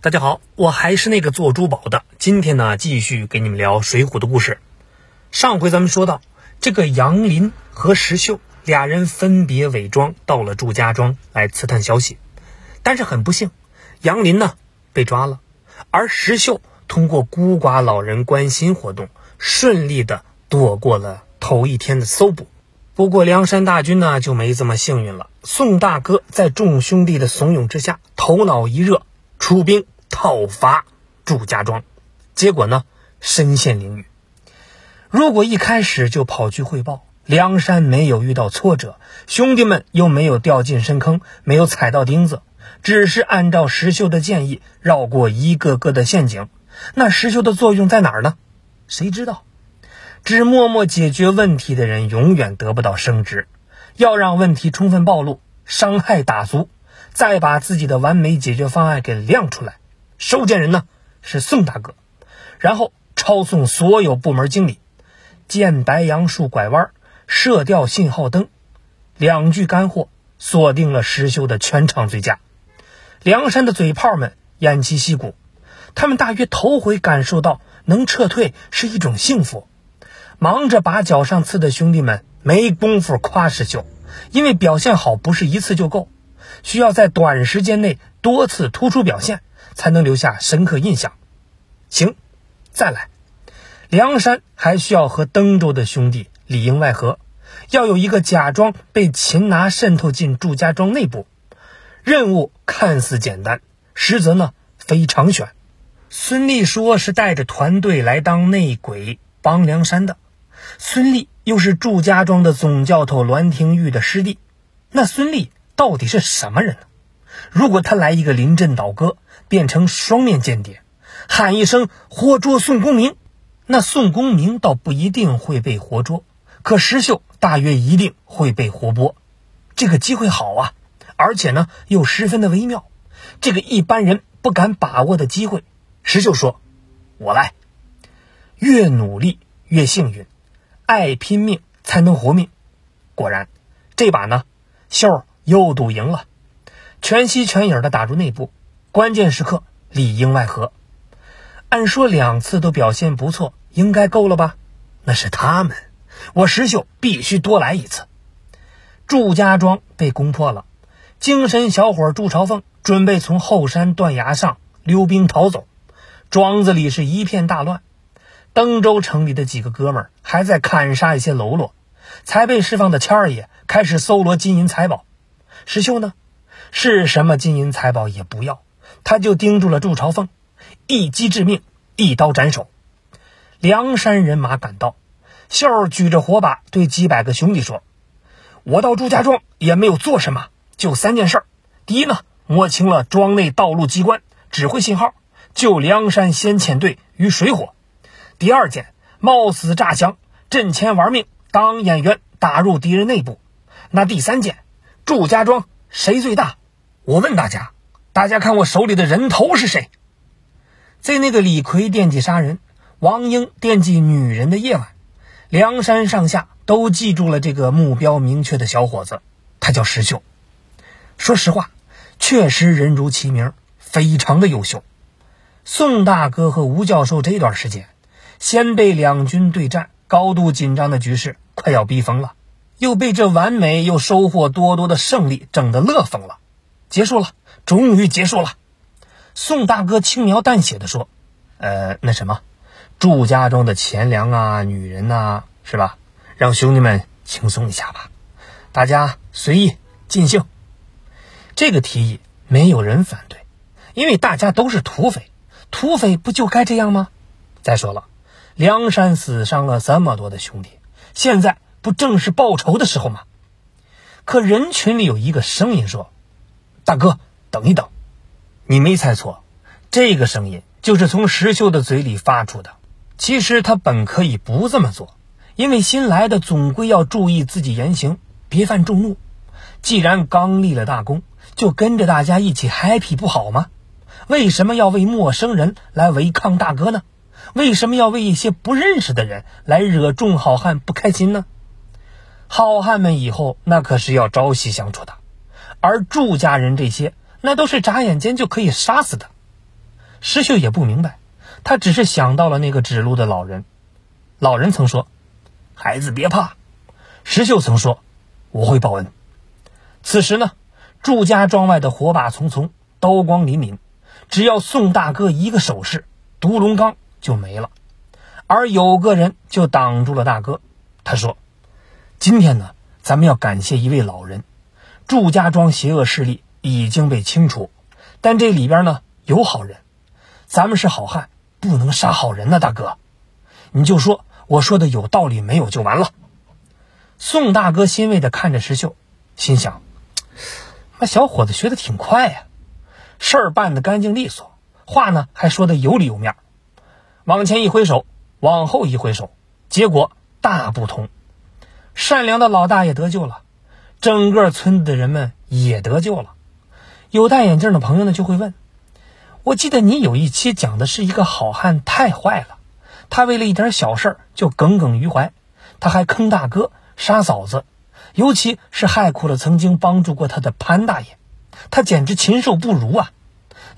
大家好，我还是那个做珠宝的。今天呢，继续给你们聊《水浒》的故事。上回咱们说到，这个杨林和石秀俩人分别伪装到了祝家庄来刺探消息，但是很不幸，杨林呢被抓了，而石秀通过孤寡老人关心活动，顺利的躲过了头一天的搜捕。不过梁山大军呢就没这么幸运了。宋大哥在众兄弟的怂恿之下，头脑一热，出兵讨伐祝家庄，结果呢身陷囹圄。如果一开始就跑去汇报，梁山没有遇到挫折，兄弟们又没有掉进深坑，没有踩到钉子，只是按照石秀的建议绕过一个个的陷阱，那石秀的作用在哪儿呢？谁知道？只默默解决问题的人永远得不到升职，要让问题充分暴露，伤害打足，再把自己的完美解决方案给亮出来。收件人呢是宋大哥，然后抄送所有部门经理，见白杨树拐弯，射掉信号灯，两句干货锁定了石秀的全场最佳。梁山的嘴炮们偃旗息鼓，他们大约头回感受到能撤退是一种幸福。忙着把脚上刺的兄弟们没工夫夸石秀，因为表现好不是一次就够，需要在短时间内多次突出表现，才能留下深刻印象。行，再来，梁山还需要和登州的兄弟里应外合，要有一个假装被擒拿渗透进祝家庄内部。任务看似简单，实则呢非常悬。孙立说是带着团队来当内鬼帮梁山的。孙立又是祝家庄的总教头栾廷玉的师弟，那孙立到底是什么人呢？如果他来一个临阵倒戈，变成双面间谍，喊一声“活捉宋公明”，那宋公明倒不一定会被活捉，可石秀大约一定会被活剥。这个机会好啊，而且呢又十分的微妙，这个一般人不敢把握的机会。石秀说：“我来。”越努力越幸运。爱拼命才能活命，果然，这把呢，秀儿又赌赢了，全息全影的打入内部，关键时刻里应外合。按说两次都表现不错，应该够了吧？那是他们，我石秀必须多来一次。祝家庄被攻破了，精神小伙祝朝凤准备从后山断崖上溜冰逃走，庄子里是一片大乱。登州城里的几个哥们儿还在砍杀一些喽啰，才被释放的谦儿爷开始搜罗金银财宝。石秀呢，是什么金银财宝也不要，他就盯住了祝朝凤，一击致命，一刀斩首。梁山人马赶到，秀举着火把对几百个兄弟说：“我到祝家庄也没有做什么，就三件事。第一呢，摸清了庄内道路机关，指挥信号，救梁山先遣队于水火。”第二件，冒死诈降，阵前玩命当演员，打入敌人内部。那第三件，祝家庄谁最大？我问大家，大家看我手里的人头是谁？在那个李逵惦记杀人，王英惦记女人的夜晚，梁山上下都记住了这个目标明确的小伙子，他叫石秀。说实话，确实人如其名，非常的优秀。宋大哥和吴教授这段时间。先被两军对战，高度紧张的局势快要逼疯了，又被这完美又收获多多的胜利整得乐疯了。结束了，终于结束了。宋大哥轻描淡写的说：“呃，那什么，祝家庄的钱粮啊，女人呐，是吧？让兄弟们轻松一下吧，大家随意尽兴。”这个提议没有人反对，因为大家都是土匪，土匪不就该这样吗？再说了。梁山死伤了这么多的兄弟，现在不正是报仇的时候吗？可人群里有一个声音说：“大哥，等一等，你没猜错，这个声音就是从石秀的嘴里发出的。其实他本可以不这么做，因为新来的总归要注意自己言行，别犯众怒。既然刚立了大功，就跟着大家一起 happy 不好吗？为什么要为陌生人来违抗大哥呢？”为什么要为一些不认识的人来惹众好汉不开心呢？好汉们以后那可是要朝夕相处的，而祝家人这些那都是眨眼间就可以杀死的。石秀也不明白，他只是想到了那个指路的老人。老人曾说：“孩子别怕。”石秀曾说：“我会报恩。”此时呢，祝家庄外的火把丛丛，刀光凛凛，只要宋大哥一个手势，独龙岗就没了。而有个人就挡住了大哥。他说：“今天呢，咱们要感谢一位老人。祝家庄邪恶势力已经被清除，但这里边呢有好人。咱们是好汉，不能杀好人呐，大哥。你就说我说的有道理没有就完了。”宋大哥欣慰地看着石秀，心想：“那小伙子学的挺快呀，事儿办得干净利索，话呢还说的有理有面。”往前一挥手，往后一挥手，结果大不同。善良的老大爷得救了，整个村子的人们也得救了。有戴眼镜的朋友呢就会问：“我记得你有一期讲的是一个好汉太坏了，他为了一点小事就耿耿于怀，他还坑大哥。”杀嫂子，尤其是害苦了曾经帮助过他的潘大爷，他简直禽兽不如啊！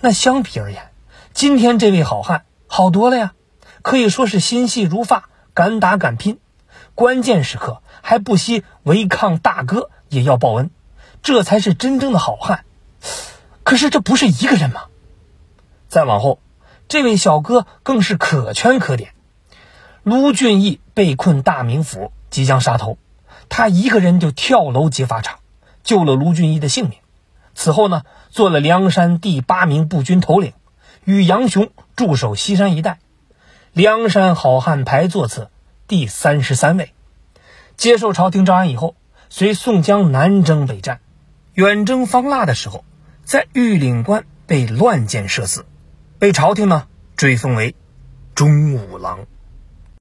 那相比而言，今天这位好汉好多了呀，可以说是心细如发，敢打敢拼，关键时刻还不惜违抗大哥也要报恩，这才是真正的好汉。可是这不是一个人吗？再往后，这位小哥更是可圈可点。卢俊义被困大名府，即将杀头。他一个人就跳楼劫法场，救了卢俊义的性命。此后呢，做了梁山第八名步军头领，与杨雄驻守西山一带，梁山好汉排座次第三十三位。接受朝廷招安以后，随宋江南征北战，远征方腊的时候，在玉岭关被乱箭射死，被朝廷呢追封为忠武郎。